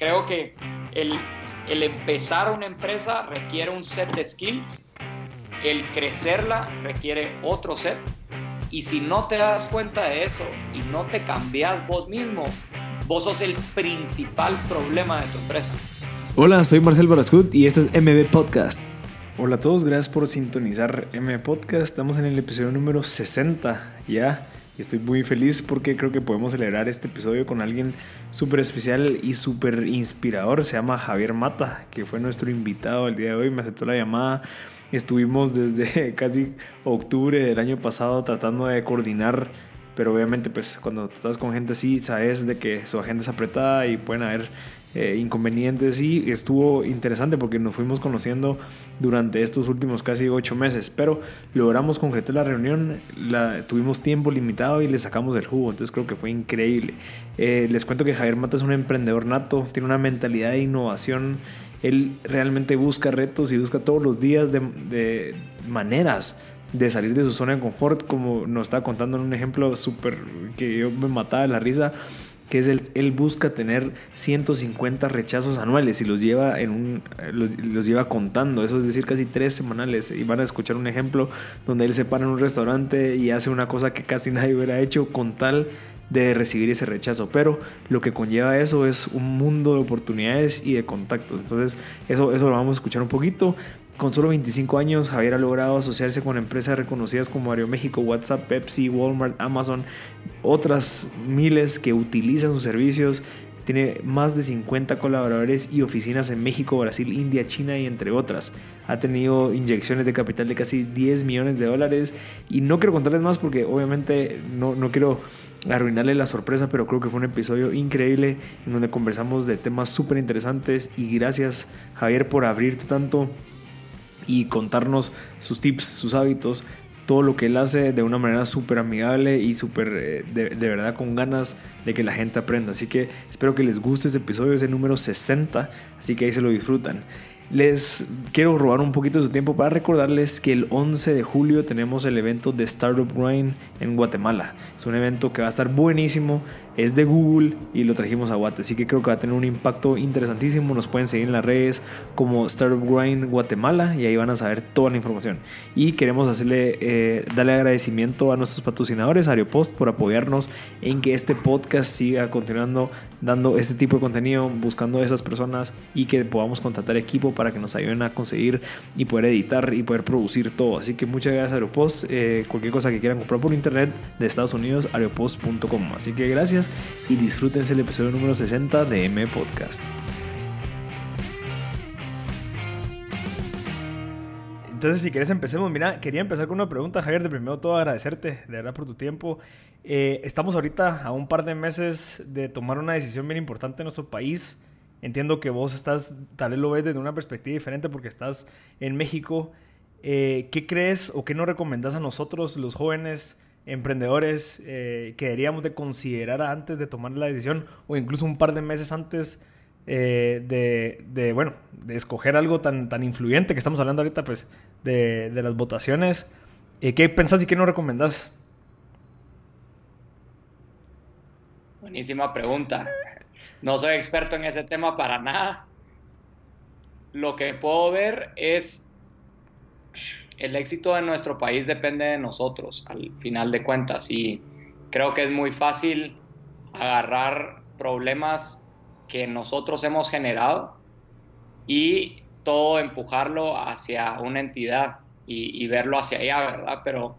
creo que el, el empezar una empresa requiere un set de skills, el crecerla requiere otro set. Y si no te das cuenta de eso y no te cambias vos mismo, vos sos el principal problema de tu empresa. Hola, soy Marcel Barascut y esto es MB Podcast. Hola a todos, gracias por sintonizar MB Podcast. Estamos en el episodio número 60 ya. Estoy muy feliz porque creo que podemos celebrar este episodio con alguien súper especial y súper inspirador. Se llama Javier Mata, que fue nuestro invitado el día de hoy. Me aceptó la llamada. Estuvimos desde casi octubre del año pasado tratando de coordinar pero obviamente pues cuando estás con gente así sabes de que su agenda es apretada y pueden haber eh, inconvenientes y estuvo interesante porque nos fuimos conociendo durante estos últimos casi ocho meses pero logramos concretar la reunión tuvimos tiempo limitado y le sacamos el jugo entonces creo que fue increíble. Eh, les cuento que Javier Mata es un emprendedor nato tiene una mentalidad de innovación él realmente busca retos y busca todos los días de, de maneras de salir de su zona de confort, como nos estaba contando en un ejemplo súper que yo me mataba de la risa, que es el, él busca tener 150 rechazos anuales y los lleva, en un, los, lleva contando, eso es decir, casi tres semanales. Y van a escuchar un ejemplo donde él se para en un restaurante y hace una cosa que casi nadie hubiera hecho con tal de recibir ese rechazo, pero lo que conlleva eso es un mundo de oportunidades y de contactos. Entonces, eso, eso lo vamos a escuchar un poquito. Con solo 25 años, Javier ha logrado asociarse con empresas reconocidas como Aeroméxico, WhatsApp, Pepsi, Walmart, Amazon, otras miles que utilizan sus servicios. Tiene más de 50 colaboradores y oficinas en México, Brasil, India, China y entre otras. Ha tenido inyecciones de capital de casi 10 millones de dólares. Y no quiero contarles más porque obviamente no, no quiero arruinarle la sorpresa, pero creo que fue un episodio increíble en donde conversamos de temas súper interesantes. Y gracias Javier por abrirte tanto y contarnos sus tips, sus hábitos, todo lo que él hace de una manera súper amigable y súper eh, de, de, verdad con ganas de que la gente aprenda. Así que espero que les guste este episodio, es número 60, así que ahí se lo disfrutan. Les quiero robar un poquito de su tiempo para recordarles que el 11 de julio tenemos el evento de Startup Grind en Guatemala. Es un evento que va a estar buenísimo es de Google y lo trajimos a Guate. Así que creo que va a tener un impacto interesantísimo. Nos pueden seguir en las redes como Startup Grind Guatemala y ahí van a saber toda la información. Y queremos hacerle, eh, darle agradecimiento a nuestros patrocinadores, Aeropost, por apoyarnos en que este podcast siga continuando dando este tipo de contenido, buscando a esas personas y que podamos contratar equipo para que nos ayuden a conseguir y poder editar y poder producir todo. Así que muchas gracias Aeropost. Eh, cualquier cosa que quieran comprar por internet de Estados Unidos, aeropost.com. Así que gracias y disfrútense el episodio número 60 de M Podcast. Entonces, si quieres, empecemos. Mira, quería empezar con una pregunta, Javier. De primero todo, agradecerte, de verdad, por tu tiempo. Eh, estamos ahorita a un par de meses de tomar una decisión bien importante en nuestro país. Entiendo que vos estás, tal vez lo ves desde una perspectiva diferente porque estás en México. Eh, ¿Qué crees o qué nos recomendás a nosotros, los jóvenes, emprendedores eh, que deberíamos de considerar antes de tomar la decisión o incluso un par de meses antes eh, de, bueno, de escoger algo tan, tan influyente que estamos hablando ahorita, pues, de, de las votaciones. Eh, ¿Qué pensás y qué nos recomendás? Buenísima pregunta. No soy experto en ese tema para nada. Lo que puedo ver es el éxito de nuestro país depende de nosotros, al final de cuentas, y creo que es muy fácil agarrar problemas que nosotros hemos generado y todo empujarlo hacia una entidad y, verlo hacia allá, ¿verdad? Pero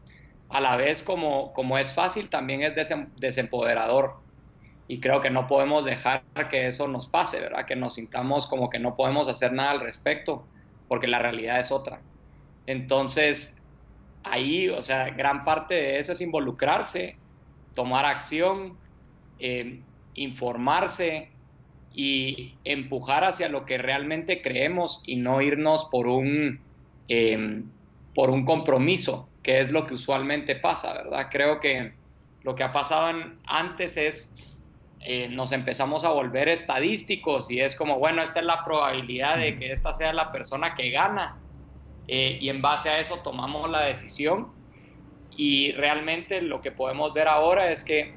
a la vez como, como es fácil, también es desempoderador. Y creo que no podemos dejar que eso nos pase, ¿verdad? Que nos sintamos como que no podemos hacer nada al respecto, porque la realidad es otra. Entonces, ahí, o sea, gran parte de eso es involucrarse, tomar acción, eh, informarse y empujar hacia lo que realmente creemos y no irnos por un, eh, por un compromiso, que es lo que usualmente pasa, ¿verdad? Creo que lo que ha pasado antes es eh, nos empezamos a volver estadísticos y es como, bueno, esta es la probabilidad de que esta sea la persona que gana eh, y en base a eso tomamos la decisión y realmente lo que podemos ver ahora es que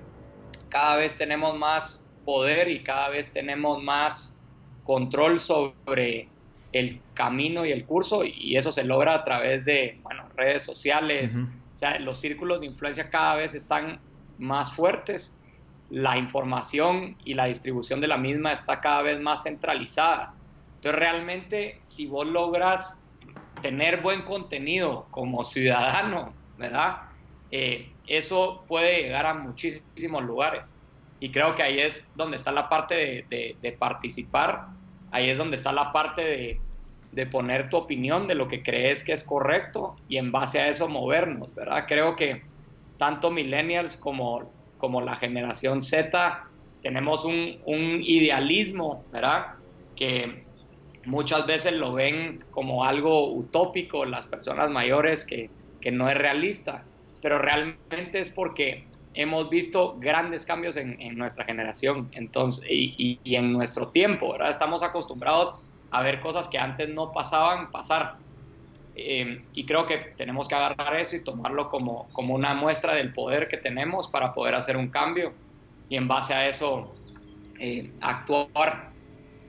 cada vez tenemos más poder y cada vez tenemos más control sobre el camino y el curso y eso se logra a través de bueno, redes sociales. O sea, los círculos de influencia cada vez están más fuertes, la información y la distribución de la misma está cada vez más centralizada. Entonces realmente si vos logras tener buen contenido como ciudadano, ¿verdad? Eh, eso puede llegar a muchísimos lugares. Y creo que ahí es donde está la parte de, participar, ahí es donde está la parte de, poner tu opinión de lo que crees que es correcto y en base a eso movernos, ¿verdad? Creo que tanto millennials como, como la generación Z tenemos un, un idealismo, ¿verdad? Que muchas veces lo ven como algo utópico las personas mayores que, que no es realista, pero realmente es porque hemos visto grandes cambios en, nuestra generación entonces, y, en nuestro tiempo, ¿verdad? Estamos acostumbrados a ver cosas que antes no pasaban pasar. Eh, y creo que tenemos que agarrar eso y tomarlo como, como una muestra del poder que tenemos para poder hacer un cambio y en base a eso eh, actuar,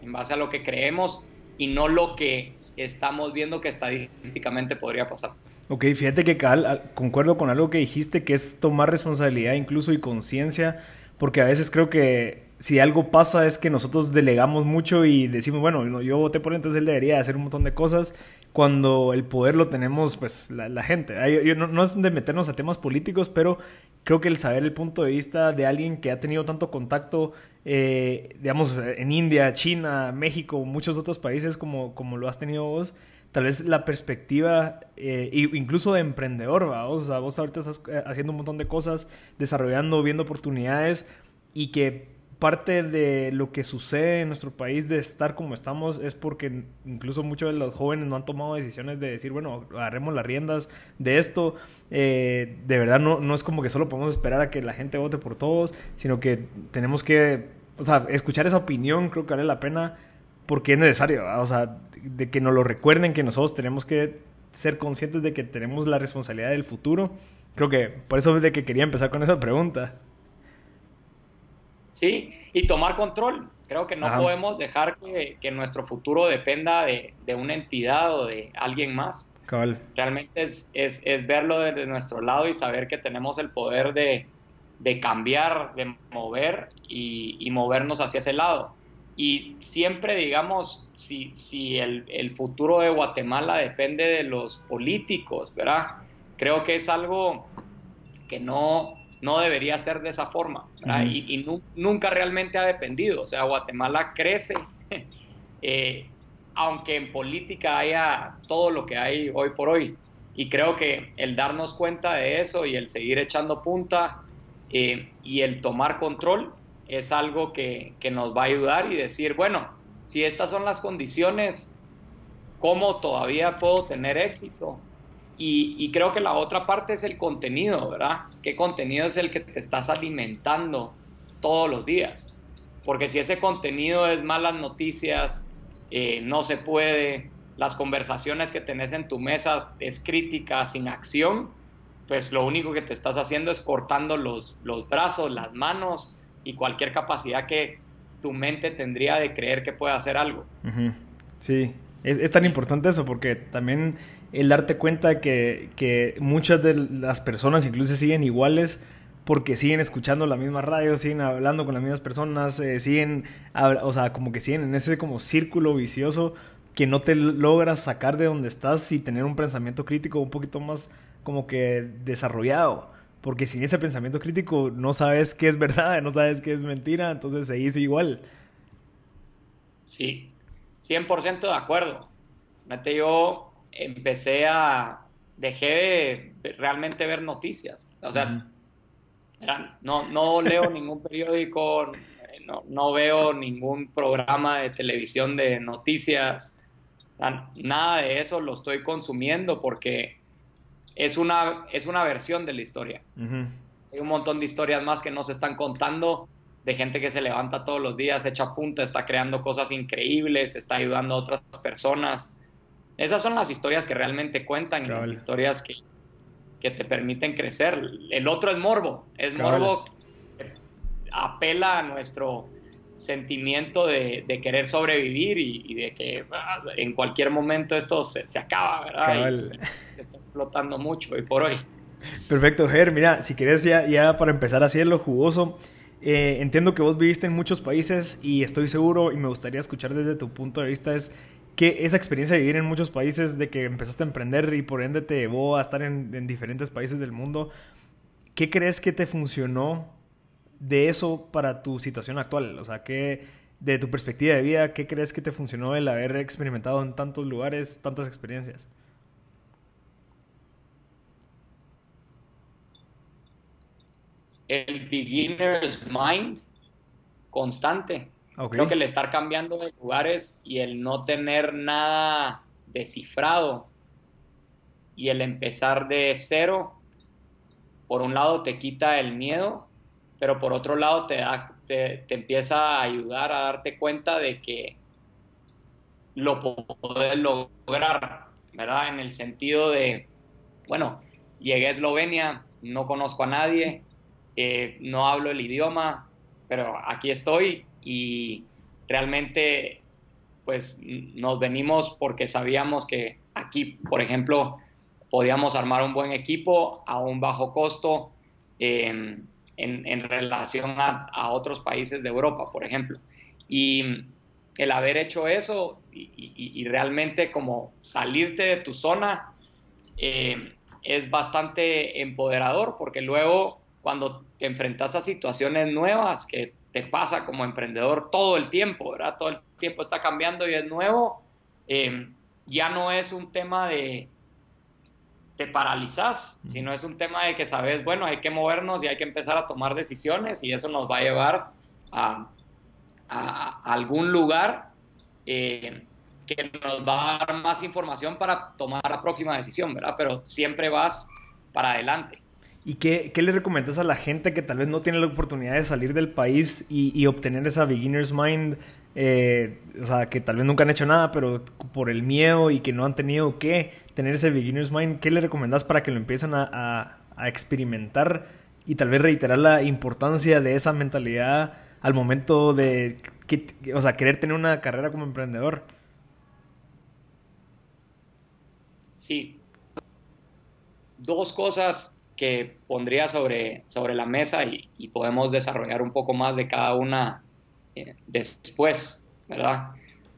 en base a lo que creemos y no lo que estamos viendo que estadísticamente podría pasar. Ok, fíjate que Cal, concuerdo con algo que dijiste, que es tomar responsabilidad incluso y conciencia, porque a veces creo que si algo pasa es que nosotros delegamos mucho y decimos, bueno, yo voté por él, entonces él debería hacer un montón de cosas, cuando el poder lo tenemos, pues, la, gente. no, es de meternos a temas políticos, pero creo que el saber el punto de vista de alguien que ha tenido tanto contacto, eh, digamos, en India, China, México, muchos otros países como, como lo has tenido vos, tal vez la perspectiva, eh, incluso de emprendedor, ¿va? O sea, vos ahorita estás eh, haciendo un montón de cosas, desarrollando, viendo oportunidades y que parte de lo que sucede en nuestro país de estar como estamos es porque incluso muchos de los jóvenes no han tomado decisiones de decir, bueno, agarremos las riendas de esto. Eh, de verdad no, no es como que solo podemos esperar a que la gente vote por todos, sino que tenemos que, o sea, escuchar esa opinión creo que vale la pena porque es necesario, o sea, de que nos lo recuerden que nosotros tenemos que ser conscientes de que tenemos la responsabilidad del futuro. Creo que por eso es de que quería empezar con esa pregunta. Sí, y tomar control. Creo que no podemos dejar que, nuestro futuro dependa de, una entidad o de alguien más. Realmente es, es, verlo desde nuestro lado y saber que tenemos el poder de, cambiar, de mover y, y movernos hacia ese lado. Y siempre, digamos, si, si el, futuro de Guatemala depende de los políticos, ¿verdad? Creo que es algo que no, no debería ser de esa forma. Y, nunca realmente ha dependido. O sea, Guatemala crece, eh, aunque en política haya todo lo que hay hoy por hoy. Y creo que el darnos cuenta de eso y el seguir echando punta eh, y el tomar control es algo que, nos va a ayudar y decir, bueno, si estas son las condiciones, ¿cómo todavía puedo tener éxito? Y, creo que la otra parte es el contenido, ¿verdad? ¿Qué contenido es el que te estás alimentando todos los días? Porque si ese contenido es malas noticias, eh, no se puede, las conversaciones que tenés en tu mesa es crítica sin acción, pues lo único que te estás haciendo es cortando los, los brazos, las manos, y cualquier capacidad que tu mente tendría de creer que puede hacer algo. Sí, es, tan importante eso porque también el darte cuenta que, que muchas de las personas incluso siguen iguales porque siguen escuchando la misma radio, siguen hablando con las mismas personas, eh, siguen, o sea, como que siguen en ese como círculo vicioso que no te logras sacar de donde estás y tener un pensamiento crítico un poquito más como que desarrollado porque sin ese pensamiento crítico no sabes qué es verdad, no sabes qué es mentira, entonces se dice igual. Sí, 100% de acuerdo. Yo empecé a, dejé de realmente ver noticias, o sea, no, no leo ningún periódico, no, no, veo ningún programa de televisión de noticias, nada de eso lo estoy consumiendo porque es una, es una versión de la historia. Hay un montón de historias más que nos están contando de gente que se levanta todos los días, echa punta, está creando cosas increíbles, está ayudando a otras personas. Esas son las historias que realmente cuentan y las historias que, que, te permiten crecer. El otro es morbo, es morbo que apela a nuestro, sentimiento de, querer sobrevivir y, de que ah, en cualquier momento esto se, acaba, ¿verdad? se está explotando mucho hoy por hoy. Perfecto, Ger. Mira, si quieres ya, ya para empezar a hacerlo jugoso, eh, entiendo que vos viviste en muchos países y estoy seguro y me gustaría escuchar desde tu punto de vista es que esa experiencia de vivir en muchos países, de que empezaste a emprender y por ende te llevó a estar en, en diferentes países del mundo, ¿qué crees que te funcionó de eso para tu situación actual? O sea, ¿qué, de tu perspectiva de vida, ¿qué crees que te funcionó el haber experimentado en tantos lugares, tantas experiencias? El beginner's mind constante. Creo que el estar cambiando de lugares y el no tener nada descifrado y el empezar de cero, por un lado te quita el miedo, pero por otro lado te, da, te, empieza a ayudar a darte cuenta de que lo puedes lograr, ¿verdad? En el sentido de, bueno, llegué a Eslovenia, no conozco a nadie, eh, no hablo el idioma, pero aquí estoy y realmente pues nos venimos porque sabíamos que aquí, por ejemplo, podíamos armar un buen equipo a un bajo costo en, relación a, otros países de Europa, por ejemplo. Y el haber hecho eso y, realmente como salirte de tu zona eh, es bastante empoderador porque luego cuando te enfrentas a situaciones nuevas que te pasa como emprendedor todo el tiempo, ¿verdad? Todo el tiempo está cambiando y es nuevo, eh, ya no es un tema de te paralizas, sino es un tema de que sabes, bueno, hay que movernos y hay que empezar a tomar decisiones y eso nos va a llevar a, algún lugar eh, que nos va a dar más información para tomar la próxima decisión, ¿verdad? Pero siempre vas para adelante. ¿Y qué, qué, le recomiendas a la gente que tal vez no tiene la oportunidad de salir del país y, obtener esa beginner's mind? Eh, o sea, que tal vez nunca han hecho nada, pero por el miedo y que no han tenido que tener ese beginner's mind, ¿qué le recomiendas para que lo empiecen a, a, experimentar y tal vez reiterar la importancia de esa mentalidad al momento de, o sea, querer tener una carrera como emprendedor? Sí. Dos cosas que pondría sobre, sobre la mesa y, podemos desarrollar un poco más de cada una eh, después, ¿verdad?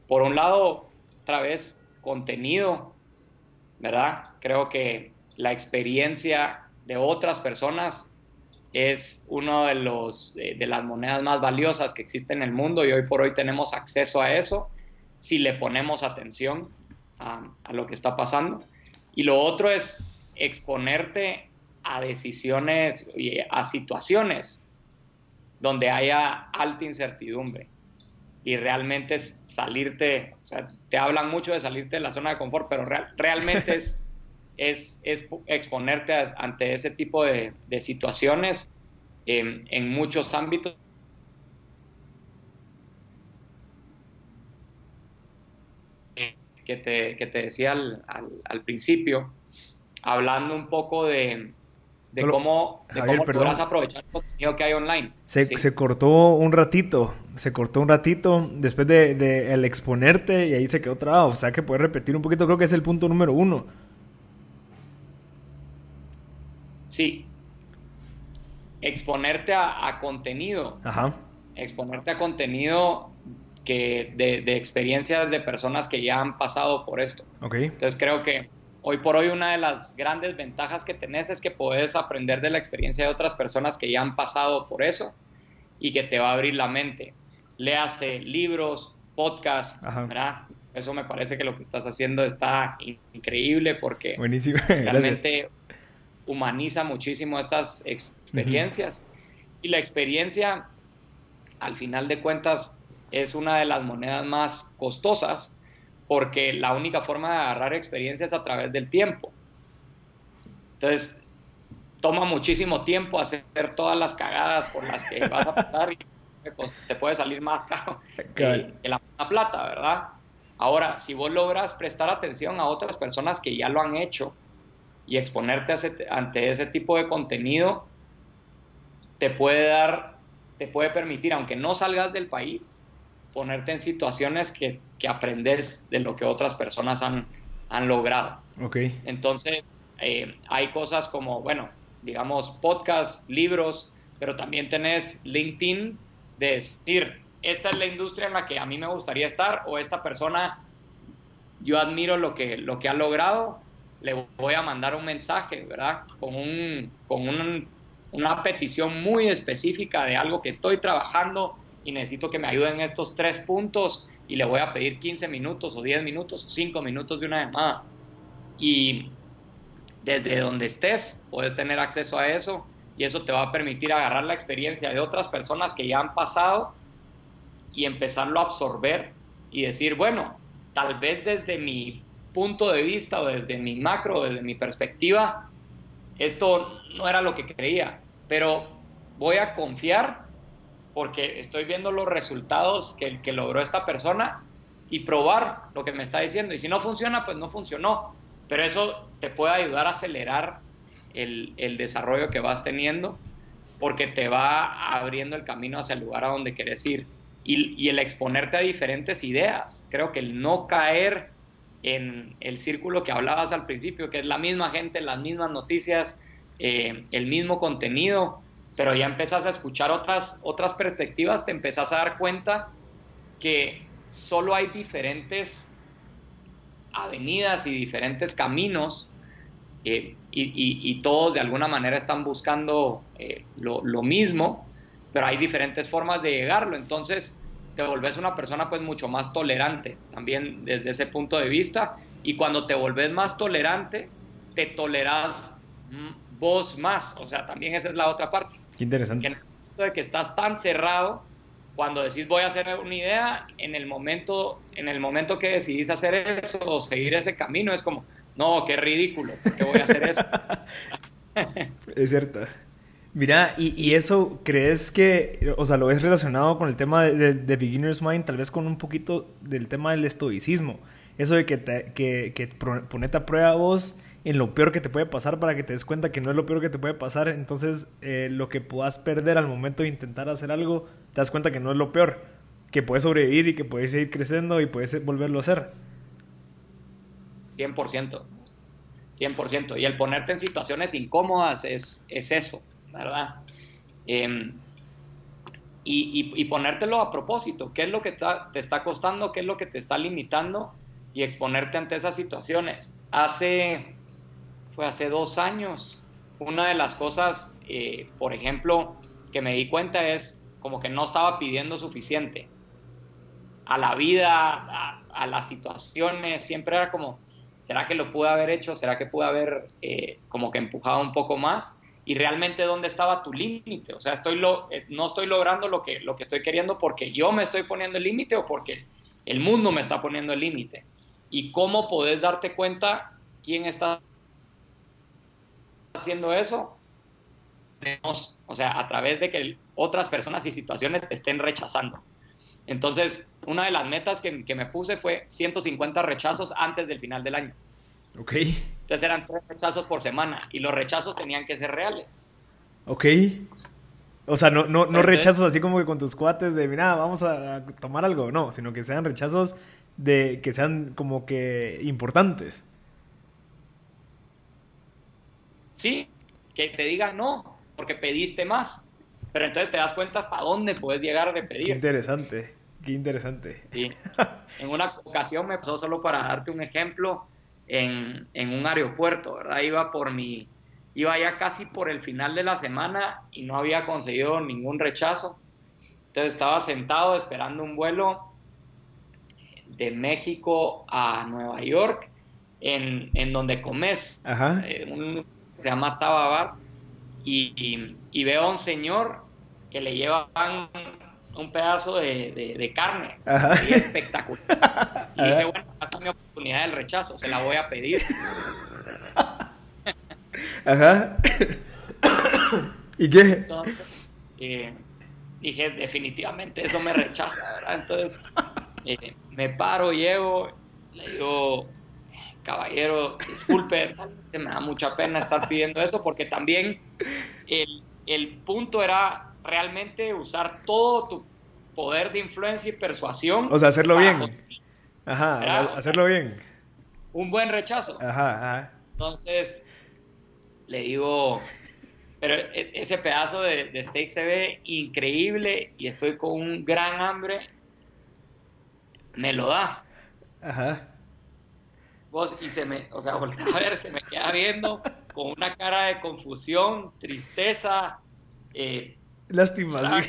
Por un lado, otra vez, contenido, ¿verdad? Creo que la experiencia de otras personas es una de, los, de las monedas más valiosas que existen en el mundo y hoy por hoy tenemos acceso a eso si le ponemos atención a, a lo que está pasando. Y lo otro es exponerte a decisiones y a situaciones donde haya alta incertidumbre y realmente es salirte, o sea, te hablan mucho de salirte de la zona de confort, pero realmente es, es, exponerte ante ese tipo de, situaciones en muchos ámbitos. Que te, que te decía al, al principio, hablando un poco de, de cómo, de podrás aprovechar el contenido que hay online. Se, cortó un ratito, se cortó un ratito después de, el exponerte y ahí se quedó trabado. O sea que puedes repetir un poquito, creo que es el punto número uno. Sí. Exponerte a, contenido. Ajá. Exponerte a contenido que de, de, experiencias de personas que ya han pasado por esto. Ok. Entonces creo que hoy por hoy una de las grandes ventajas que tenés es que puedes aprender de la experiencia de otras personas que ya han pasado por eso y que te va a abrir la mente. Léase libros, podcasts, ¿verdad? Eso me parece que lo que estás haciendo está increíble porque realmente humaniza muchísimo estas experiencias. Y la experiencia, al final de cuentas, es una de las monedas más costosas porque la única forma de agarrar experiencia es a través del tiempo. Entonces, toma muchísimo tiempo hacer todas las cagadas por las que vas a pasar y te puede salir más caro que, la plata, ¿verdad? Ahora, si vos logras prestar atención a otras personas que ya lo han hecho y exponerte ante ese tipo de contenido, te puede dar te puede permitir, aunque no salgas del país, ponerte en situaciones que, que aprendes de lo que otras personas han, han logrado. Okay. Entonces, eh, hay cosas como, bueno, digamos, podcasts, libros, pero también tenés LinkedIn de decir, esta es la industria en la que a mí me gustaría estar o esta persona, yo admiro lo que, lo que ha logrado, le voy a mandar un mensaje, ¿verdad? Con, un, con un, una petición muy específica de algo que estoy trabajando y necesito que me ayuden estos tres puntos y le voy a pedir 15 minutos o 10 minutos o 5 minutos de una llamada. Y desde donde estés puedes tener acceso a eso y eso te va a permitir agarrar la experiencia de otras personas que ya han pasado y empezarlo a absorber y decir, bueno, tal vez desde mi punto de vista o desde mi macro, desde mi perspectiva, esto no era lo que creía, pero voy a confiar porque estoy viendo los resultados que, logró esta persona y probar lo que me está diciendo. Y si no funciona, pues no funcionó. Pero eso te puede ayudar a acelerar el, desarrollo que vas teniendo porque te va abriendo el camino hacia el lugar a donde quieres ir. Y, y, el exponerte a diferentes ideas. Creo que el no caer en el círculo que hablabas al principio, que es la misma gente, las mismas noticias, eh, el mismo contenido, pero ya empezás a escuchar otras, otras perspectivas, te empezás a dar cuenta que solo hay diferentes avenidas y diferentes caminos eh, y, todos de alguna manera están buscando eh, lo, mismo, pero hay diferentes formas de llegarlo. Entonces te volvés una persona pues mucho más tolerante también desde ese punto de vista y cuando te volvés más tolerante, te toleras vos más. O sea, también esa es la otra parte. Qué interesante. Que en el momento de que estás tan cerrado, cuando decís voy a hacer una idea, en el momento, en el momento que decidís hacer eso o seguir ese camino, es como, no, qué ridículo, ¿por qué voy a hacer eso? es cierto. Mira, y, y, eso, ¿crees que, o sea, lo ves relacionado con el tema de, de, de, Beginner's Mind, tal vez con un poquito del tema del estoicismo? Eso de que, te, que, que ponete a prueba vos en lo peor que te puede pasar para que te des cuenta que no es lo peor que te puede pasar. Entonces, eh, lo que puedas perder al momento de intentar hacer algo, te das cuenta que no es lo peor, que puedes sobrevivir y que puedes seguir creciendo y puedes volverlo a hacer. 100%, 100%. Y el ponerte en situaciones incómodas es, es eso, ¿verdad? Eh, y, ponértelo a propósito, ¿qué es lo que te está costando? ¿Qué es lo que te está limitando? Y exponerte ante esas situaciones. Hace hace dos años. Una de las cosas, eh, por ejemplo, que me di cuenta es como que no estaba pidiendo suficiente a la vida, a, las situaciones, siempre era como, ¿será que lo pude haber hecho? ¿Será que pude haber eh, como que empujado un poco más? Y realmente dónde estaba tu límite? O sea, estoy no estoy logrando lo que, lo que estoy queriendo porque yo me estoy poniendo el límite o porque el mundo me está poniendo el límite. Y cómo podés darte cuenta quién está haciendo eso, o sea, a través de que otras personas y situaciones estén rechazando. Entonces, una de las metas que, que, me puse fue 150 rechazos antes del final del año. Ok. Entonces eran tres rechazos por semana y los rechazos tenían que ser reales. Ok. O sea, no, no, no rechazos así como que con tus cuates de, mira, vamos a tomar algo, no, sino que sean rechazos de que sean como que importantes. Sí, que te digan no, porque pediste más. Pero entonces te das cuenta hasta dónde puedes llegar de pedir. Qué interesante, qué interesante. Sí. En una ocasión me pasó solo para darte un ejemplo en, en un aeropuerto, ¿verdad? Iba por mi, iba ya casi por el final de la semana y no había conseguido ningún rechazo. Entonces estaba sentado esperando un vuelo de México a Nueva York, en, en donde comes. Ajá. Eh, un, se llama Tababar, y, veo a un señor que le llevan un pedazo de, de, de carne, y espectacular. Y Ajá. dije, bueno, hasta mi oportunidad del rechazo, se la voy a pedir. Ajá. ¿Y qué? Entonces, eh, dije, definitivamente eso me rechaza, ¿verdad? Entonces, eh, me paro, llego, le digo, caballero, disculpe, me da mucha pena estar pidiendo eso porque también el, el punto era realmente usar todo tu poder de influencia y persuasión. O sea, hacerlo bien. Ajá, hacerlo bien. Un buen rechazo. Ajá, ajá. Entonces, le digo, pero e, ese pedazo de, de steak se ve increíble y estoy con un gran hambre. Me lo da. Ajá. Vos, y se me, o sea, voltea a ver, se me queda viendo con una cara de confusión, tristeza. Eh, Lástima,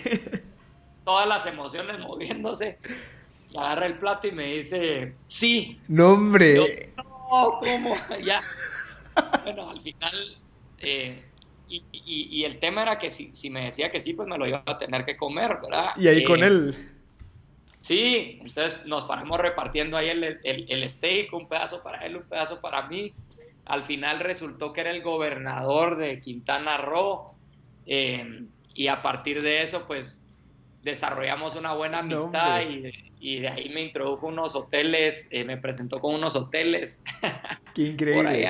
Todas las emociones moviéndose. Y agarra el plato y me dice, sí. No, hombre. no, ¿cómo? ya. Bueno, al final eh, y, el tema era que si, si, me decía que sí, pues me lo iba a tener que comer, ¿verdad? Y ahí con eh, él. Sí, entonces nos paramos repartiendo ahí el, el, steak, un pedazo para él, un pedazo para mí. Al final resultó que era el gobernador de Quintana Roo. Eh, y a partir de eso, pues desarrollamos una buena amistad y, y, de ahí me introdujo unos hoteles, me presentó con unos hoteles. Qué increíble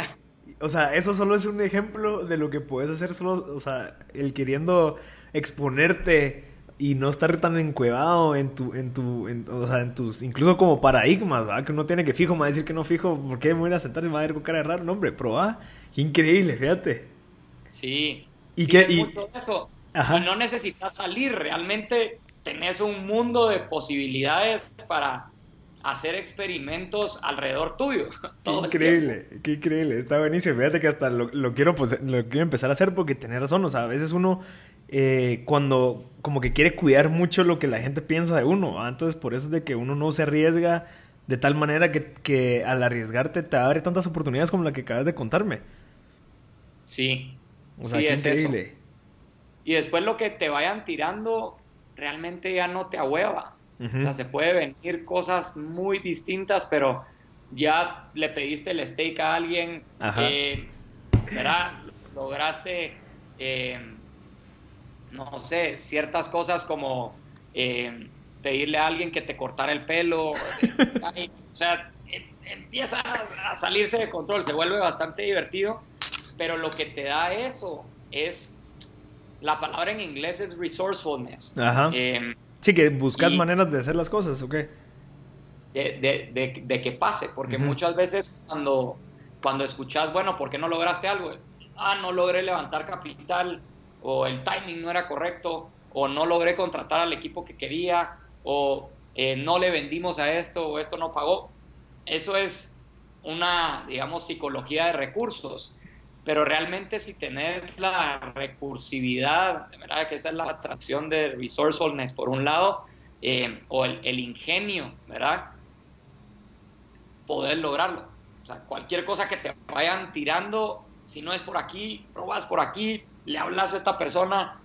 o sea, eso solo es un ejemplo de lo que puedes hacer solo, o sea, el queriendo exponerte y no estar tan encuevado en tu, en tu, o sea, en tus, incluso como paradigmas, ¿verdad? Que uno tiene que fijo, me va a decir que no fijo, ¿por qué me voy a sentar y me va a ver con cara de raro? No, hombre, pero ah, increíble, fíjate. Sí. Y que, y... eso. y no necesitas salir, realmente tenés un mundo de posibilidades para hacer experimentos alrededor tuyo. Qué increíble, qué increíble, está buenísimo. Fíjate que hasta lo, quiero, pues, lo quiero empezar a hacer porque tenés razón, o sea, a veces uno eh, cuando como que quiere cuidar mucho lo que la gente piensa de uno, entonces por eso es de que uno no se arriesga de tal manera que, que al arriesgarte te abre tantas oportunidades como la que acabas de contarme. Sí, o sea, sí, es increíble. Eso. Y después lo que te vayan tirando realmente ya no te ahueva. O sea, se puede venir cosas muy distintas, pero ya le pediste el steak a alguien, eh, Lograste, eh, no sé, ciertas cosas como eh, pedirle a alguien que te cortara el pelo. o sea, em, empieza a salirse de control, se vuelve bastante divertido, pero lo que te da eso es, la palabra en inglés es resourcefulness. Ajá. Em, Sí, que buscas maneras de hacer las cosas, ¿o qué? De, que pase, porque muchas veces cuando, cuando escuchas, bueno, ¿por qué no lograste algo? Ah, no logré levantar capital, o el timing no era correcto, o no logré contratar al equipo que quería, o eh, no le vendimos a esto, o esto no pagó. Eso es una, digamos, psicología de recursos pero realmente si tenés la recursividad, verdad que esa es la atracción de resourcefulness por un lado, eh, o el, ingenio, ¿verdad? Poder lograrlo. Cualquier cosa que te vayan tirando, si no es por aquí, probas por aquí, le hablas a esta persona,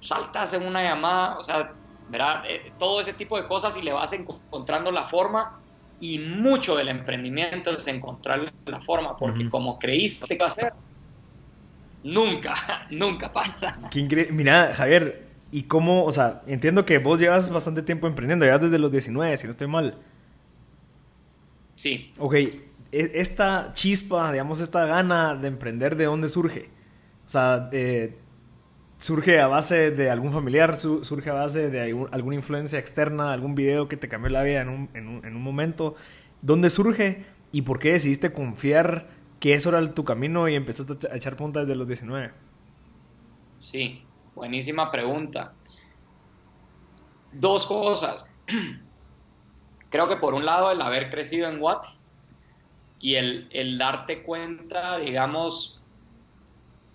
saltas en una llamada, o sea, ¿verdad? Eh, todo ese tipo de cosas y le vas encontrando la forma y mucho del emprendimiento es encontrar la forma, porque como creíste que va a ser, nunca, nunca pasa. Mira, Javier, ¿y cómo, o sea, entiendo que vos llevas bastante tiempo emprendiendo, llevas desde los 19, si no estoy mal. Sí. Ok, e, esta chispa, digamos, esta gana de emprender, ¿de dónde surge? O sea, eh, surge a base de algún familiar, surge a base de alguna influencia externa, algún video que te cambió la vida en un, en un, en un momento. ¿Dónde surge y por qué decidiste confiar que eso era tu camino y empezaste a echar punta desde los 19? Sí, buenísima pregunta. Dos cosas. Creo que por un lado el haber crecido en Watt y el, el darte cuenta, digamos,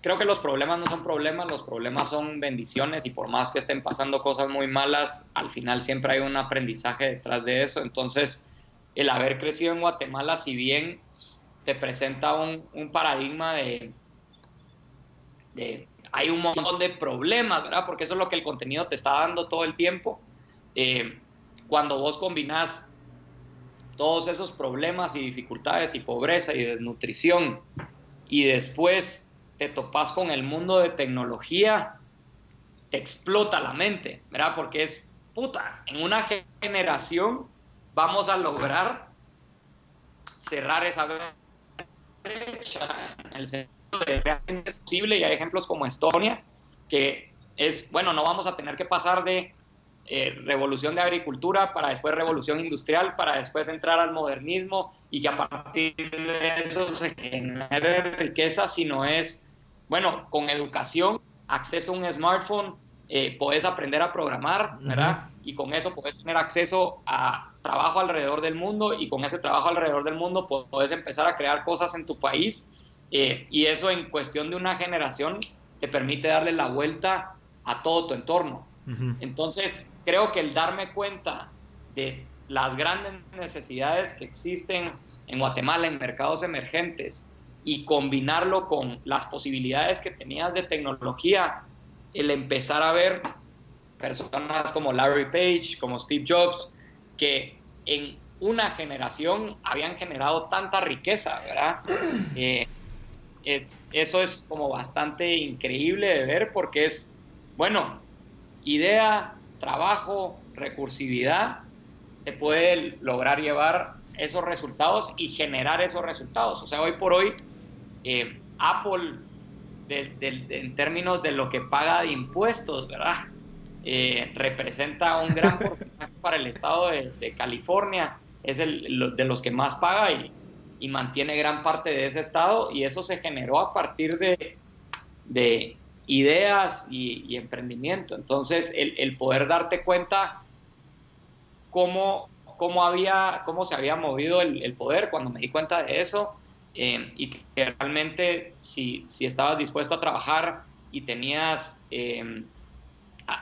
creo que los problemas no son problemas, los problemas son bendiciones y por más que estén pasando cosas muy malas, al final siempre hay un aprendizaje detrás de eso. Entonces, el haber crecido en Guatemala, si bien te presenta un, paradigma de, Hay un montón de problemas, ¿verdad? Porque eso es lo que el contenido te está dando todo el tiempo. Eh, cuando vos combinás todos esos problemas y dificultades y pobreza y desnutrición y después te topas con el mundo de tecnología, te explota la mente, ¿verdad? Porque es, puta, en una generación vamos a lograr cerrar esa brecha en el sentido de realmente es posible y hay ejemplos como Estonia que es, bueno, no vamos a tener que pasar de eh, revolución de agricultura para después revolución industrial, para después entrar al modernismo y que a partir de eso se genere riqueza, sino es, bueno, con educación, acceso a un smartphone, eh, puedes aprender a programar, ¿verdad? Y con eso puedes tener acceso a trabajo alrededor del mundo y con ese trabajo alrededor del mundo puedes empezar a crear cosas en tu país eh, y eso en cuestión de una generación te permite darle la vuelta a todo tu entorno. Entonces, creo que el darme cuenta de las grandes necesidades que existen en Guatemala en mercados emergentes y combinarlo con las posibilidades que tenías de tecnología, el empezar a ver personas como Larry Page, como Steve Jobs, que en una generación habían generado tanta riqueza, ¿verdad? Eh, eso es como bastante increíble de ver porque es, bueno, idea, trabajo, recursividad, te puede lograr llevar esos resultados y generar esos resultados. O sea, hoy por hoy, eh, Apple, en términos de lo que paga de impuestos, ¿verdad? Eh, representa un gran porcentaje para el estado de, California, es el, de los que más paga y, y, mantiene gran parte de ese estado y eso se generó a partir de, de ideas y, emprendimiento. Entonces, el, poder darte cuenta cómo, cómo, había, cómo se había movido el, poder cuando me di cuenta de eso eh, y que realmente si, si, estabas dispuesto a trabajar y tenías eh,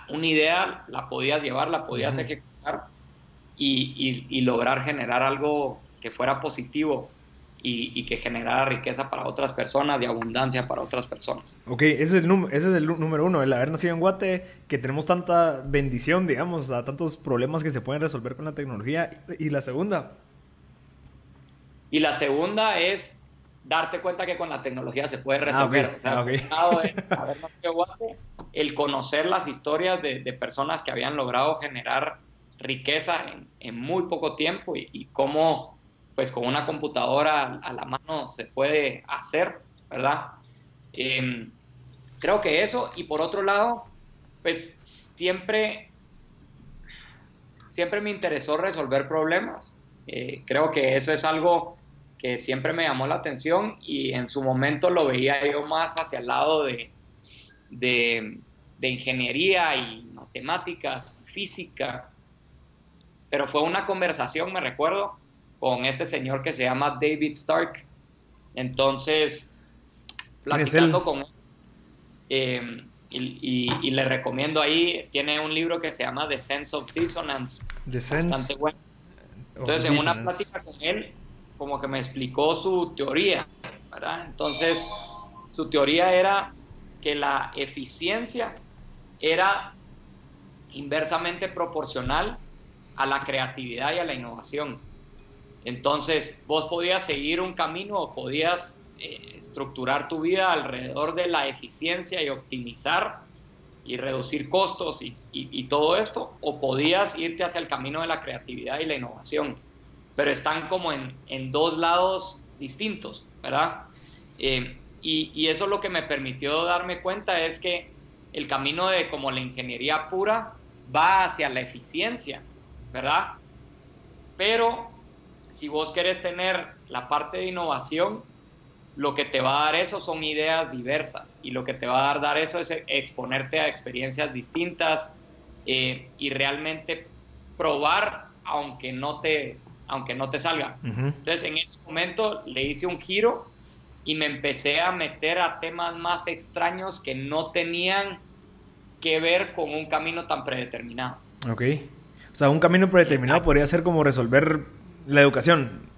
una idea, la podías llevar, la podías ejecutar y, y lograr generar algo que fuera positivo y, que generara riqueza para otras personas y abundancia para otras personas. Ok, ese es el, ese es el número uno, el haber nacido en Guate, que tenemos tanta bendición, digamos, a tantos problemas que se pueden resolver con la tecnología. Y la segunda. Y la segunda es darte cuenta que con la tecnología se puede ah, resolver. O sea, el es conocer las historias de, personas que habían logrado generar riqueza en, muy poco tiempo y, y cómo pues con una computadora a la mano se puede hacer, ¿verdad? Em, creo que eso, y por otro lado, pues siempre, siempre me interesó resolver problemas. Eh, creo que eso es algo que siempre me llamó la atención y en su momento lo veía yo más hacia el lado de, de, de ingeniería y matemáticas, física, pero fue una conversación, me recuerdo, con este señor que se llama David Stark. Entonces, platicando con él, eh, y, le recomiendo ahí, tiene un libro que se llama The Sense of Dissonance. The Sense bastante bueno. Entonces, en una plática con él, como que me explicó su teoría, ¿verdad? Entonces, su teoría era que la eficiencia era inversamente proporcional a la creatividad y a la innovación. Entonces, vos podías seguir un camino o podías eh, estructurar tu vida alrededor de la eficiencia y optimizar y reducir costos y, todo esto, o podías irte hacia el camino de la creatividad y la innovación, pero están como en, dos lados distintos, ¿verdad? Eh, y, y, eso lo que me permitió darme cuenta es que el camino de como la ingeniería pura va hacia la eficiencia, ¿verdad? Pero si vos querés tener la parte de innovación, lo que te va a dar eso son ideas diversas y lo que te va a dar, eso es exponerte a experiencias distintas eh, y realmente probar aunque no te, aunque no te salga. Entonces en ese momento le hice un giro y me empecé a meter a temas más extraños que no tenían que ver con un camino tan predeterminado. Ok. O sea, un camino predeterminado podría ser como resolver la educación.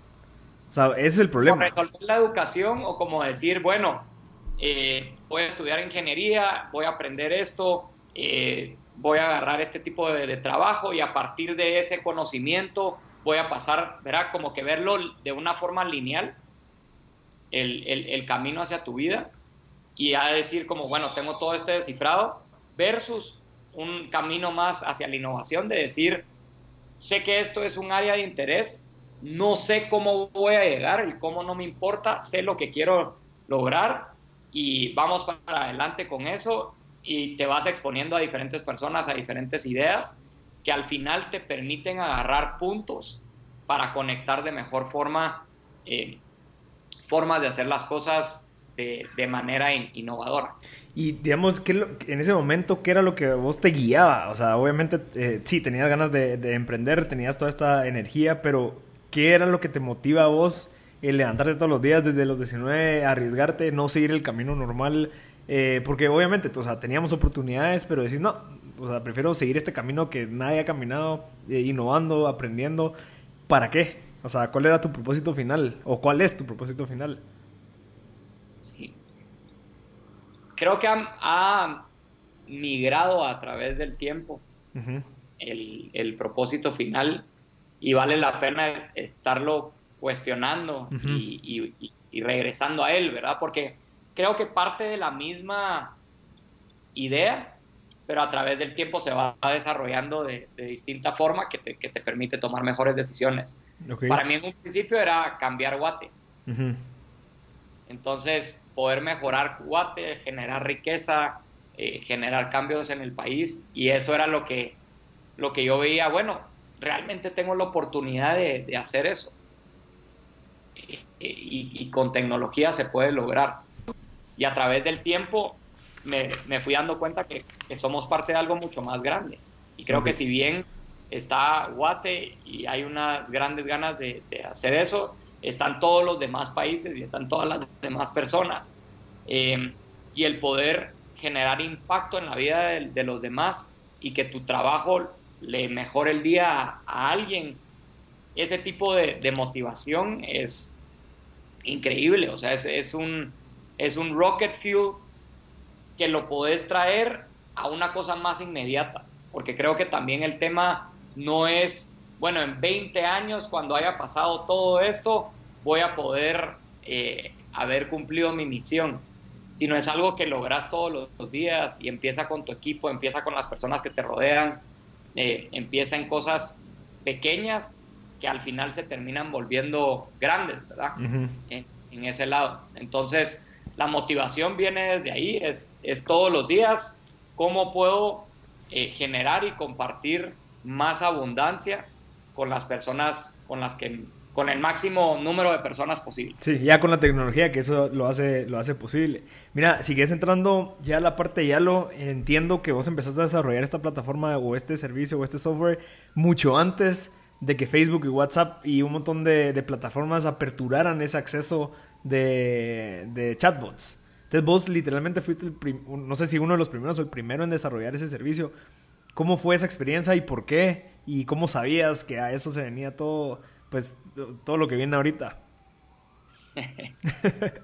O sea, ese es el problema. resolver la educación o como decir, bueno, eh, voy a estudiar ingeniería, voy a aprender esto, eh, voy a agarrar este tipo de, trabajo y a partir de ese conocimiento voy a pasar, verá, como que verlo de una forma lineal, el, el camino hacia tu vida y a decir como, bueno, tengo todo este descifrado versus un camino más hacia la innovación de decir, sé que esto es un área de interés, no sé cómo voy a llegar, el cómo no me importa, sé lo que quiero lograr y vamos para adelante con eso y te vas exponiendo a diferentes personas, a diferentes ideas que al final te permiten agarrar puntos para conectar de mejor forma eh, formas de hacer las cosas de, manera innovadora. Y digamos, ¿qué, en ese momento, ¿qué era lo que vos te guiaba? O sea, obviamente eh, sí, tenías ganas de, de, emprender, tenías toda esta energía, pero ¿qué era lo que te motiva a vos el levantarte todos los días desde los 19, arriesgarte, no seguir el camino normal? Eh, porque obviamente, o sea, teníamos oportunidades, pero decir, no, o sea, prefiero seguir este camino que nadie ha caminado, eh, innovando, aprendiendo. ¿Para qué? O sea, ¿cuál era tu propósito final? ¿O cuál es tu propósito final? Sí. Creo que ha, migrado a través del tiempo el, propósito final y vale la pena estarlo cuestionando y, y regresando a él, ¿verdad? Porque creo que parte de la misma idea, pero a través del tiempo se va desarrollando de, distinta forma que te, permite tomar mejores decisiones. Para mí en un principio era cambiar Guate. Entonces, poder mejorar Guate, generar riqueza, eh, generar cambios en el país, y eso era lo que, lo que yo veía, bueno, realmente tengo la oportunidad de, hacer eso. Eh, y, con tecnología se puede lograr y a través del tiempo me, me fui dando cuenta que, que, somos parte de algo mucho más grande. Y creo que si bien está Guate y hay unas grandes ganas de, de, hacer eso, están todos los demás países y están todas las demás personas. Eh, y el poder generar impacto en la vida de, de, los demás y que tu trabajo le mejore el día a, a alguien, ese tipo de, de, motivación es increíble. O sea, es, es un es un rocket fuel que lo podés traer a una cosa más inmediata, porque creo que también el tema no es, bueno, en 20 años, cuando haya pasado todo esto, voy a poder eh, haber cumplido mi misión, sino es algo que logras todos los, días y empieza con tu equipo, empieza con las personas que te rodean, eh, empieza en cosas pequeñas que al final se terminan volviendo grandes, ¿verdad? en, en, ese lado. Entonces, la motivación viene desde ahí, es, es todos los días cómo puedo eh, generar y compartir más abundancia con las personas con las que con el máximo número de personas posible. Sí, ya con la tecnología que eso lo hace, lo hace posible. Mira, sigues entrando ya a la parte de Yalo, entiendo que vos empezaste a desarrollar esta plataforma o este servicio o este software mucho antes de que Facebook y WhatsApp y un montón de, de plataformas aperturaran ese acceso de, chatbots. Entonces vos literalmente fuiste el, no sé si uno de los primeros o el primero en desarrollar ese servicio. ¿Cómo fue esa experiencia y por qué? ¿Y cómo sabías que a eso se venía todo, pues, todo lo que viene ahorita?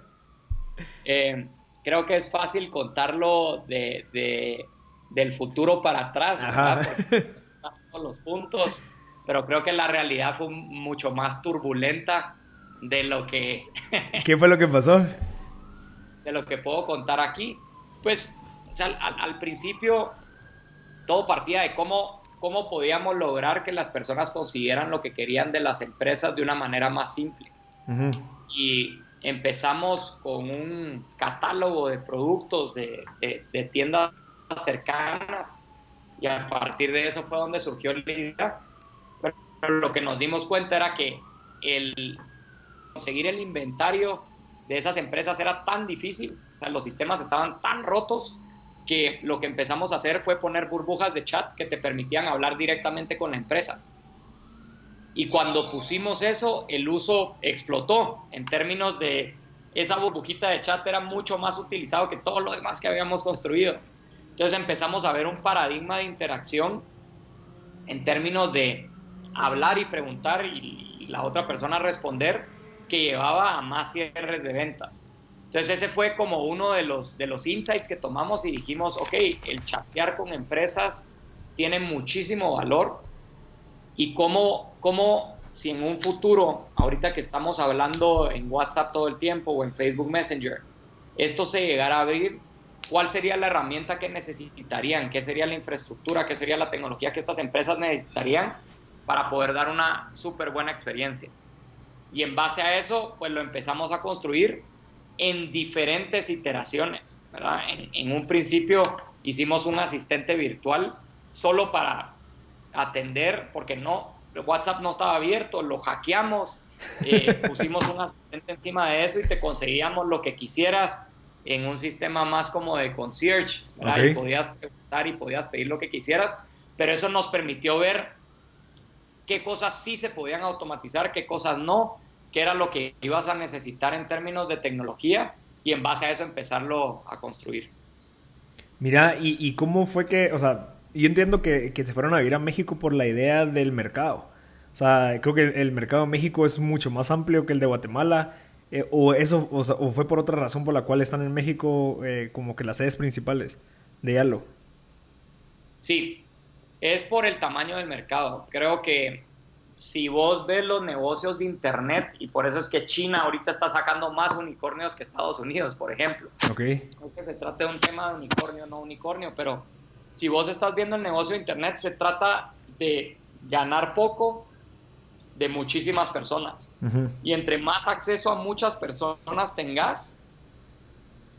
Eh, creo que es fácil contarlo de, del futuro para atrás, todos los puntos, pero creo que la realidad fue mucho más turbulenta de lo que... ¿Qué fue lo que pasó? De lo que puedo contar aquí. Pues al, principio todo partía de cómo, cómo podíamos lograr que las personas consiguieran lo que querían de las empresas de una manera más simple. Y empezamos con un catálogo de productos de, de, tiendas cercanas y a partir de eso fue donde surgió la idea. Pero lo que nos dimos cuenta era que el, conseguir el inventario de esas empresas era tan difícil, o sea, los sistemas estaban tan rotos que lo que empezamos a hacer fue poner burbujas de chat que te permitían hablar directamente con la empresa. Y cuando pusimos eso, el uso explotó en términos de esa burbujita de chat era mucho más utilizado que todo lo demás que habíamos construido. Entonces empezamos a ver un paradigma de interacción en términos de hablar y preguntar y la otra persona responder que llevaba a más cierres de ventas. Entonces ese fue como uno de los, de los insights que tomamos y dijimos, ok, el chatear con empresas tiene muchísimo valor y cómo, cómo si en un futuro, ahorita que estamos hablando en WhatsApp todo el tiempo o en Facebook Messenger, esto se llegara a abrir, ¿cuál sería la herramienta que necesitarían? ¿Qué sería la infraestructura? ¿Qué sería la tecnología que estas empresas necesitarían para poder dar una súper buena experiencia? Y en base a eso, pues lo empezamos a construir en diferentes iteraciones, ¿verdad? En, un principio hicimos un asistente virtual solo para atender, porque no, WhatsApp no estaba abierto, lo hackeamos, eh, pusimos un asistente encima de eso y te conseguíamos lo que quisieras en un sistema más como de concierge, Y podías preguntar y podías pedir lo que quisieras, pero eso nos permitió ver qué cosas sí se podían automatizar, qué cosas no, qué era lo que ibas a necesitar en términos de tecnología y en base a eso empezarlo a construir. Mira, ¿y, cómo fue que, o sea, yo entiendo que, se fueron a vivir a México por la idea del mercado. O sea, creo que el mercado de México es mucho más amplio que el de Guatemala. Eh, o eso, o, fue por otra razón por la cual están en México eh, como que las sedes principales de Yalo. Sí, es por el tamaño del mercado. Creo que si vos ves los negocios de Internet, y por eso es que China ahorita está sacando más unicornios que Estados Unidos, por ejemplo. Okay. No es que se trate de un tema de unicornio, no unicornio, pero si vos estás viendo el negocio de Internet, se trata de ganar poco de muchísimas personas. Y entre más acceso a muchas personas tengas,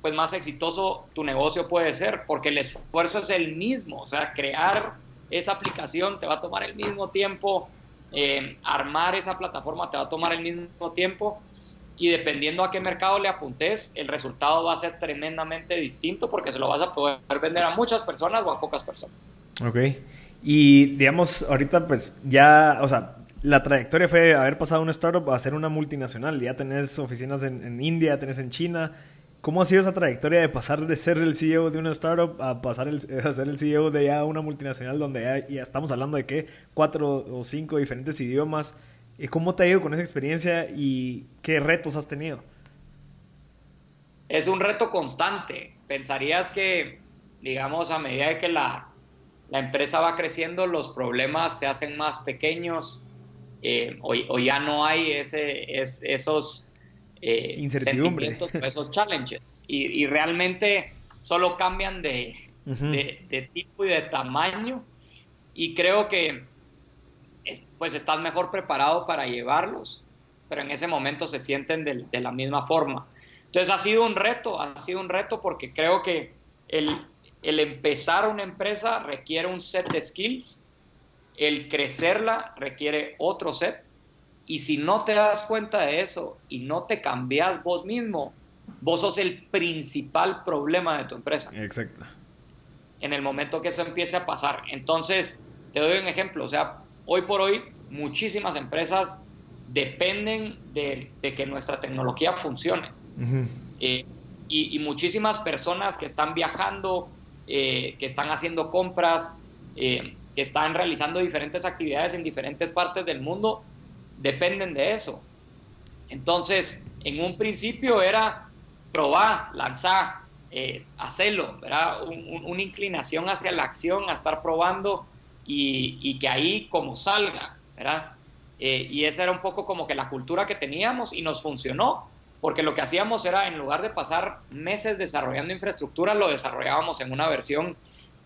pues más exitoso tu negocio puede ser, porque el esfuerzo es el mismo. O sea, crear esa aplicación te va a tomar el mismo tiempo eh, armar esa plataforma te va a tomar el mismo tiempo y dependiendo a qué mercado le apuntes, el resultado va a ser tremendamente distinto porque se lo vas a poder vender a muchas personas o a pocas personas. Ok. Y digamos, ahorita pues ya, o sea, la trayectoria fue haber pasado una startup a ser una multinacional. Ya tenés oficinas en, en India, tenés en China. ¿Cómo ha sido esa trayectoria de pasar de ser el CEO de una startup a pasar a ser el CEO de ya una multinacional donde ya, estamos hablando de que cuatro o cinco diferentes idiomas? ¿Cómo te ha ido con esa experiencia y qué retos has tenido? Es un reto constante. Pensarías que, digamos, a medida que la, empresa va creciendo, los problemas se hacen más pequeños eh, o, ya no hay ese, esos eh, incertidumbre. esos challenges. Y, realmente solo cambian de, de, tipo y de tamaño. Y creo que pues estás mejor preparado para llevarlos, pero en ese momento se sienten de, de, la misma forma. Entonces ha sido un reto, ha sido un reto porque creo que el, el empezar una empresa requiere un set de skills, el crecerla requiere otro set y si no te das cuenta de eso y no te cambias vos mismo, vos sos el principal problema de tu empresa. Exacto. En el momento que eso empiece a pasar. Entonces, te doy un ejemplo. O sea, hoy por hoy muchísimas empresas dependen de, que nuestra tecnología funcione. Eh, y, muchísimas personas que están viajando, eh, que están haciendo compras, eh, que están realizando diferentes actividades en diferentes partes del mundo, dependen de eso. Entonces, en un principio era probar, lanzar, eh, hacerlo, ¿verdad? una inclinación hacia la acción, a estar probando y, que ahí como salga, ¿verdad? Eh, y esa era un poco como que la cultura que teníamos y nos funcionó, porque lo que hacíamos era, en lugar de pasar meses desarrollando infraestructura, lo desarrollábamos en una versión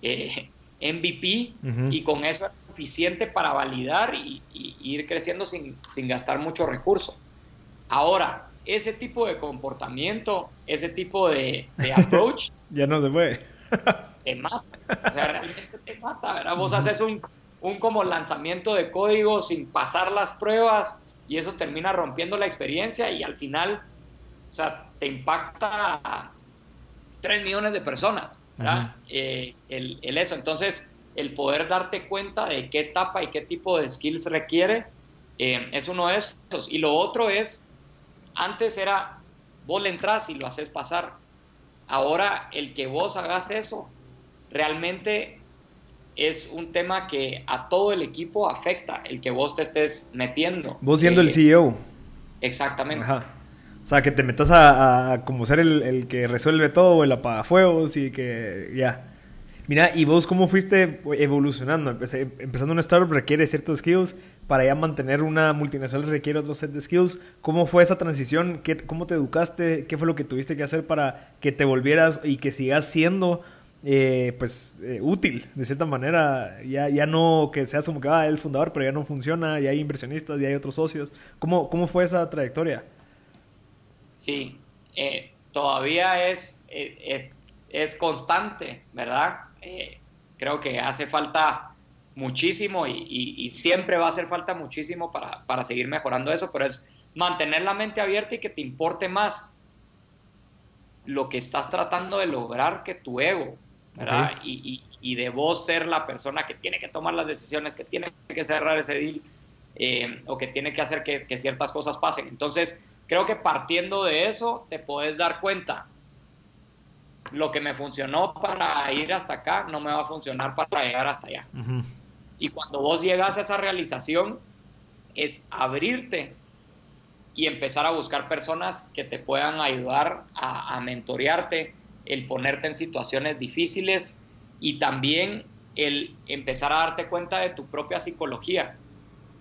eh, MVP y con eso es suficiente para validar y, ir creciendo sin, gastar mucho recurso. Ahora, ese tipo de comportamiento, ese tipo de, approach... ya no se puede. te mata, o sea, realmente te mata, ¿verdad? Vos haces un, un como lanzamiento de código sin pasar las pruebas y eso termina rompiendo la experiencia y al final, o sea, te impacta a 3 millones de personas. Eh, el, eso. Entonces, el poder darte cuenta de qué etapa y qué tipo de skills requiere eh, es uno de esos. Y lo otro es, antes era, vos le entras y lo haces pasar. Ahora, el que vos hagas eso, realmente es un tema que a todo el equipo afecta, el que vos te estés metiendo. Vos siendo el CEO. Exactamente. O sea, que te metas a, como ser el, que resuelve todo, el apagafuegos y que ya. Mira, ¿y vos cómo fuiste evolucionando? empezando una startup requiere ciertos skills, para ya mantener una multinacional requiere otro set de skills. ¿Cómo fue esa transición? ¿Qué, ¿Cómo te educaste? ¿Qué fue lo que tuviste que hacer para que te volvieras y que sigas siendo eh, pues eh, útil de cierta manera? Ya, ya no que seas como que ah, el fundador, pero ya no funciona, ya hay inversionistas, ya hay otros socios. ¿Cómo, cómo fue esa trayectoria? Sí, eh, todavía es, eh, es, es, constante, ¿verdad? Eh, creo que hace falta muchísimo y, siempre va a hacer falta muchísimo para, para seguir mejorando eso, pero es mantener la mente abierta y que te importe más lo que estás tratando de lograr que tu ego, ¿verdad? Y, y, de vos ser la persona que tiene que tomar las decisiones, que tiene que cerrar ese deal eh, o que tiene que hacer que, que, ciertas cosas pasen. Entonces, creo que partiendo de eso te puedes dar cuenta. Lo que me funcionó para ir hasta acá no me va a funcionar para llegar hasta allá. Y cuando vos llegas a esa realización, es abrirte y empezar a buscar personas que te puedan ayudar a, a mentorearte, el ponerte en situaciones difíciles y también el empezar a darte cuenta de tu propia psicología,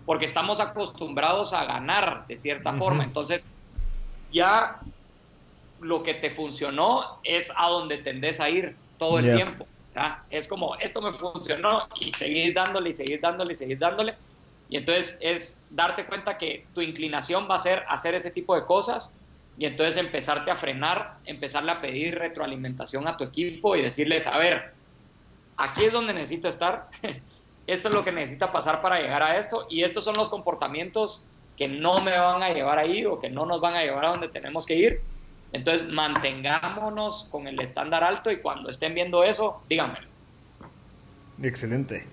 porque estamos acostumbrados a ganar de cierta forma, entonces ya lo que te funcionó es a donde tendés a ir todo el tiempo. Es como, esto me funcionó y seguís dándole y seguís dándole y seguís dándole y entonces es darte cuenta que tu inclinación va a ser hacer ese tipo de cosas y entonces empezarte a frenar, empezarle a pedir retroalimentación a tu equipo y decirles, a ver, aquí es donde necesito estar, esto es lo que necesita pasar para llegar a esto y estos son los comportamientos que no me van a llevar ahí o que no nos van a llevar a donde tenemos que ir. Entonces mantengámonos con el estándar alto y cuando estén viendo eso, díganmelo. Excelente.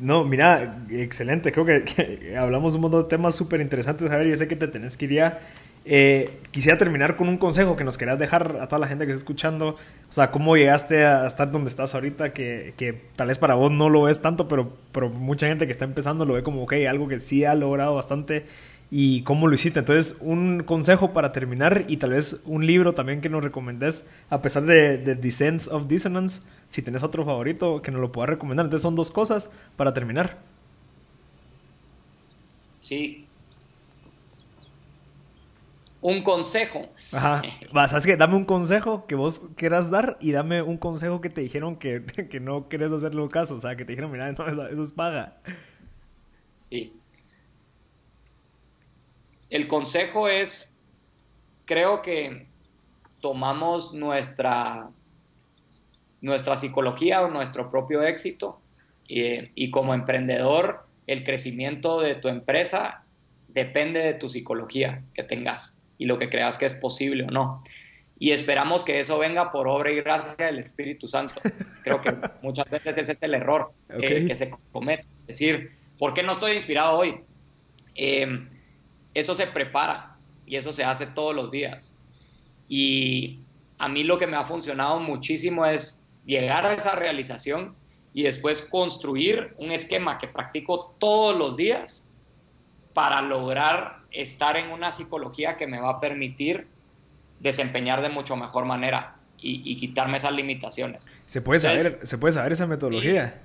No, mira, excelente. Creo que, hablamos de un montón de temas súper interesantes. A ver, yo sé que te tenés que ir ya. Eh, quisiera terminar con un consejo que nos querías dejar a toda la gente que está escuchando. O sea, cómo llegaste a estar donde estás ahorita, que, que tal vez para vos no lo ves tanto, pero, pero mucha gente que está empezando lo ve como, ok, algo que sí ha logrado bastante y cómo lo hiciste. Entonces, un consejo para terminar y tal vez un libro también que nos recomendés, a pesar de, The Descents of Dissonance, si tenés otro favorito que nos lo puedas recomendar. Entonces, son dos cosas para terminar. Sí. Un consejo. Ajá. ¿Sabes qué? Dame un consejo que vos quieras dar y dame un consejo que te dijeron que, que no querés hacerlo caso. O sea, que te dijeron, mira, no, eso es paga. Sí el consejo es, creo que tomamos nuestra, nuestra psicología o nuestro propio éxito y, como emprendedor el crecimiento de tu empresa depende de tu psicología que tengas y lo que creas que es posible o no. Y esperamos que eso venga por obra y gracia del Espíritu Santo. Creo que muchas veces ese es el error que se comete. Es decir, ¿por qué no estoy inspirado hoy? Eh, eso se prepara y eso se hace todos los días. Y a mí lo que me ha funcionado muchísimo es llegar a esa realización y después construir un esquema que practico todos los días para lograr estar en una psicología que me va a permitir desempeñar de mucho mejor manera y, quitarme esas limitaciones. ¿Se puede, saber, ¿Se puede saber esa metodología?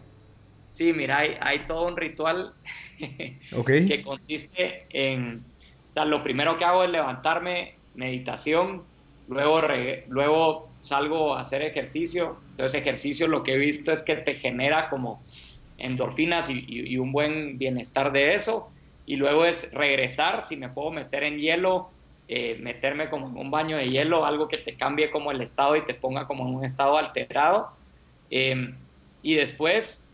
Sí, mira, hay, hay, todo un ritual que consiste en lo primero que hago es levantarme, meditación, luego, luego salgo a hacer ejercicio. Entonces, ejercicio lo que he visto es que te genera como endorfinas y, un buen bienestar de eso. Y luego es regresar, si me puedo meter en hielo, eh, meterme como en un baño de hielo, algo que te cambie como el estado y te ponga como en un estado alterado. Em, y después,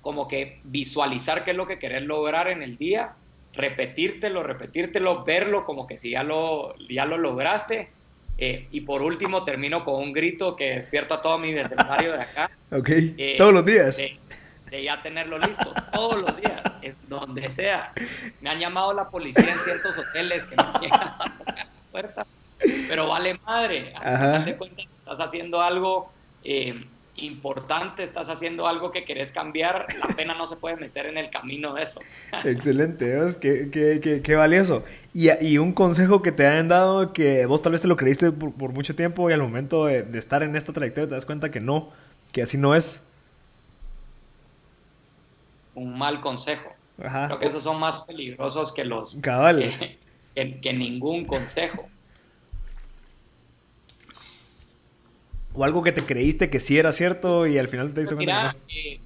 como que visualizar qué es lo que querés lograr en el día repetírtelo, repetírtelo, verlo como que si ya lo, ya lo lograste. Eh, y por último termino con un grito que despierto a todo mi vecindario de acá. Ok, eh, todos los días. De, ya tenerlo listo, todos los días, donde sea. Me han llamado la policía en ciertos hoteles que no llegan a tocar la puerta, pero vale madre. Al final de cuentas estás haciendo algo eh, importante, estás haciendo algo que querés cambiar, la pena no se puede meter en el camino de eso. Excelente, es que, que, que, valioso. Y, y, un consejo que te han dado que vos tal vez te lo creíste por, mucho tiempo y al momento de, estar en esta trayectoria te das cuenta que no, que así no es. Un mal consejo. Creo que esos son más peligrosos que los... Cabal. que ningún consejo. O algo que te creíste que sí era cierto y al final te diste cuenta eh,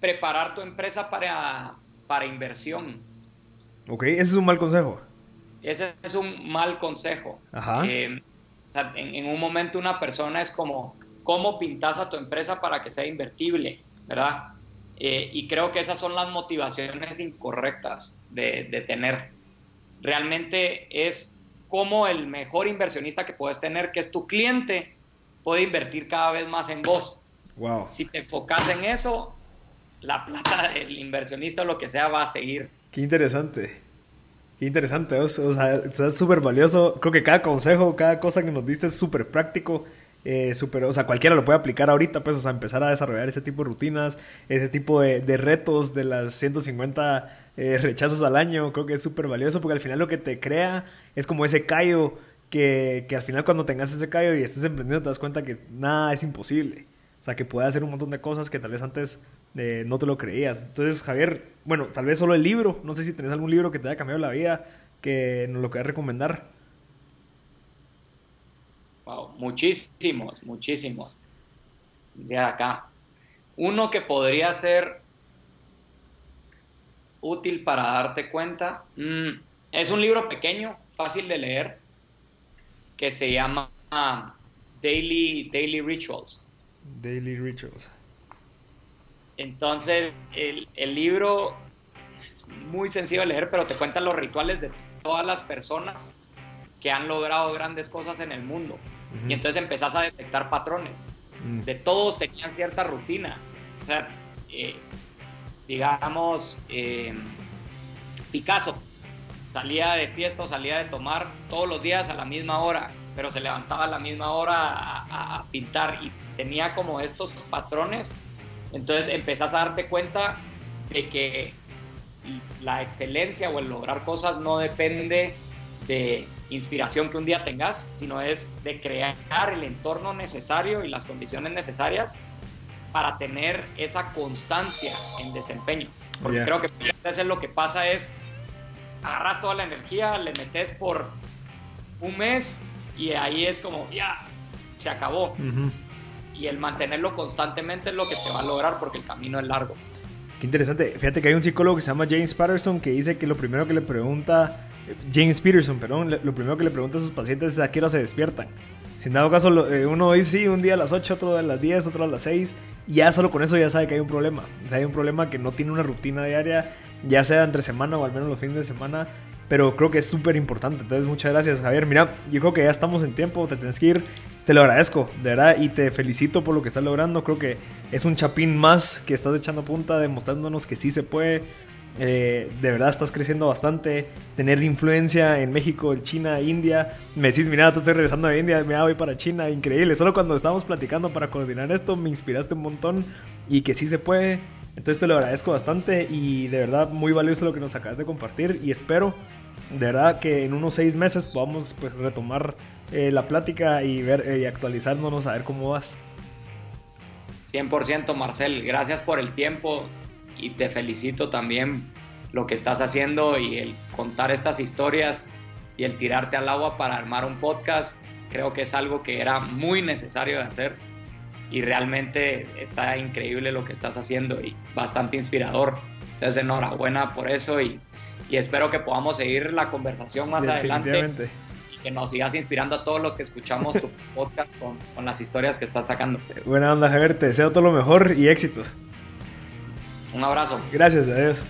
preparar tu empresa para, para inversión. Ok, ese es un mal consejo. Ese es un mal consejo. Ajá. Eh, en, un momento una persona es como, cómo pintas a tu empresa para que sea invertible, ¿verdad? Eh, y creo que esas son las motivaciones incorrectas de, de tener. Realmente es como el mejor inversionista que puedes tener, que es tu cliente, puede invertir cada vez más en vos. Wow. Si te enfocas en eso, la plata del inversionista o lo que sea va a seguir. Qué interesante. Qué interesante. O sea, es súper valioso. Creo que cada consejo, cada cosa que nos diste es súper práctico. Eh, super, o sea, cualquiera lo puede aplicar ahorita, pues, o sea, empezar a desarrollar ese tipo de rutinas, ese tipo de, de retos de las 150 eh, rechazos al año. Creo que es súper valioso porque al final lo que te crea es como ese callo que, que al final cuando tengas ese callo y estés emprendiendo te das cuenta que nada es imposible. O sea, que puede hacer un montón de cosas que tal vez antes eh, no te lo creías. Entonces, Javier, bueno, tal vez solo el libro. No sé si tenés algún libro que te haya cambiado la vida que nos lo quieras recomendar. Wow, muchísimos, muchísimos. De acá. Uno que podría ser útil para darte cuenta. Mm, es un libro pequeño, fácil de leer, que se llama Daily, Daily Rituals. Daily Rituals. Entonces, el, el, libro es muy sencillo de leer, pero te cuenta los rituales de todas las personas que han logrado grandes cosas en el mundo. Uh -huh. Y entonces empezás a detectar patrones. Uh -huh. De todos tenían cierta rutina. O sea, eh, digamos, eh, Picasso salía de fiesta o salía de tomar todos los días a la misma hora, pero se levantaba a la misma hora a, a pintar y tenía como estos patrones. Entonces empezás a darte cuenta de que la excelencia o el lograr cosas no depende de inspiración que un día tengas, sino es de crear el entorno necesario y las condiciones necesarias para tener esa constancia en desempeño. Porque yeah. creo que muchas veces lo que pasa es agarras toda la energía, le metes por un mes y ahí es como ya se acabó. Uh -huh. Y el mantenerlo constantemente es lo que te va a lograr porque el camino es largo. Qué interesante. Fíjate que hay un psicólogo que se llama James Patterson que dice que lo primero que le pregunta James Peterson, perdón, lo primero que le pregunta a sus pacientes es a qué hora se despiertan. Sin dado caso, eh, uno dice sí, un día a las 8, otro a las 10, otro a las 6, y ya solo con eso ya sabe que hay un problema. O sea, hay un problema que no tiene una rutina diaria, ya sea entre semana o al menos los fines de semana, pero creo que es súper importante. Entonces, muchas gracias, Javier. Mira, yo creo que ya estamos en tiempo, te tienes que ir. Te lo agradezco, de verdad, y te felicito por lo que estás logrando. Creo que es un chapín más que estás echando punta, demostrándonos que sí se puede eh, de verdad estás creciendo bastante. Tener influencia en México, en China, India. Me decís, mira, te estoy regresando a India, me voy para China. Increíble. Solo cuando estábamos platicando para coordinar esto, me inspiraste un montón y que sí se puede. Entonces te lo agradezco bastante y de verdad muy valioso lo que nos acabas de compartir. Y espero, de verdad, que en unos seis meses podamos pues, retomar eh, la plática y ver eh, y actualizándonos a ver cómo vas. 100% Marcel, gracias por el tiempo y te felicito también lo que estás haciendo y el contar estas historias y el tirarte al agua para armar un podcast. Creo que es algo que era muy necesario de hacer y realmente está increíble lo que estás haciendo y bastante inspirador. Entonces, enhorabuena por eso y, y espero que podamos seguir la conversación más adelante y que nos sigas inspirando a todos los que escuchamos tu podcast con, con las historias que estás sacando. Buena onda, Javier. Te deseo todo lo mejor y éxitos. Un abrazo. Gracias, adiós.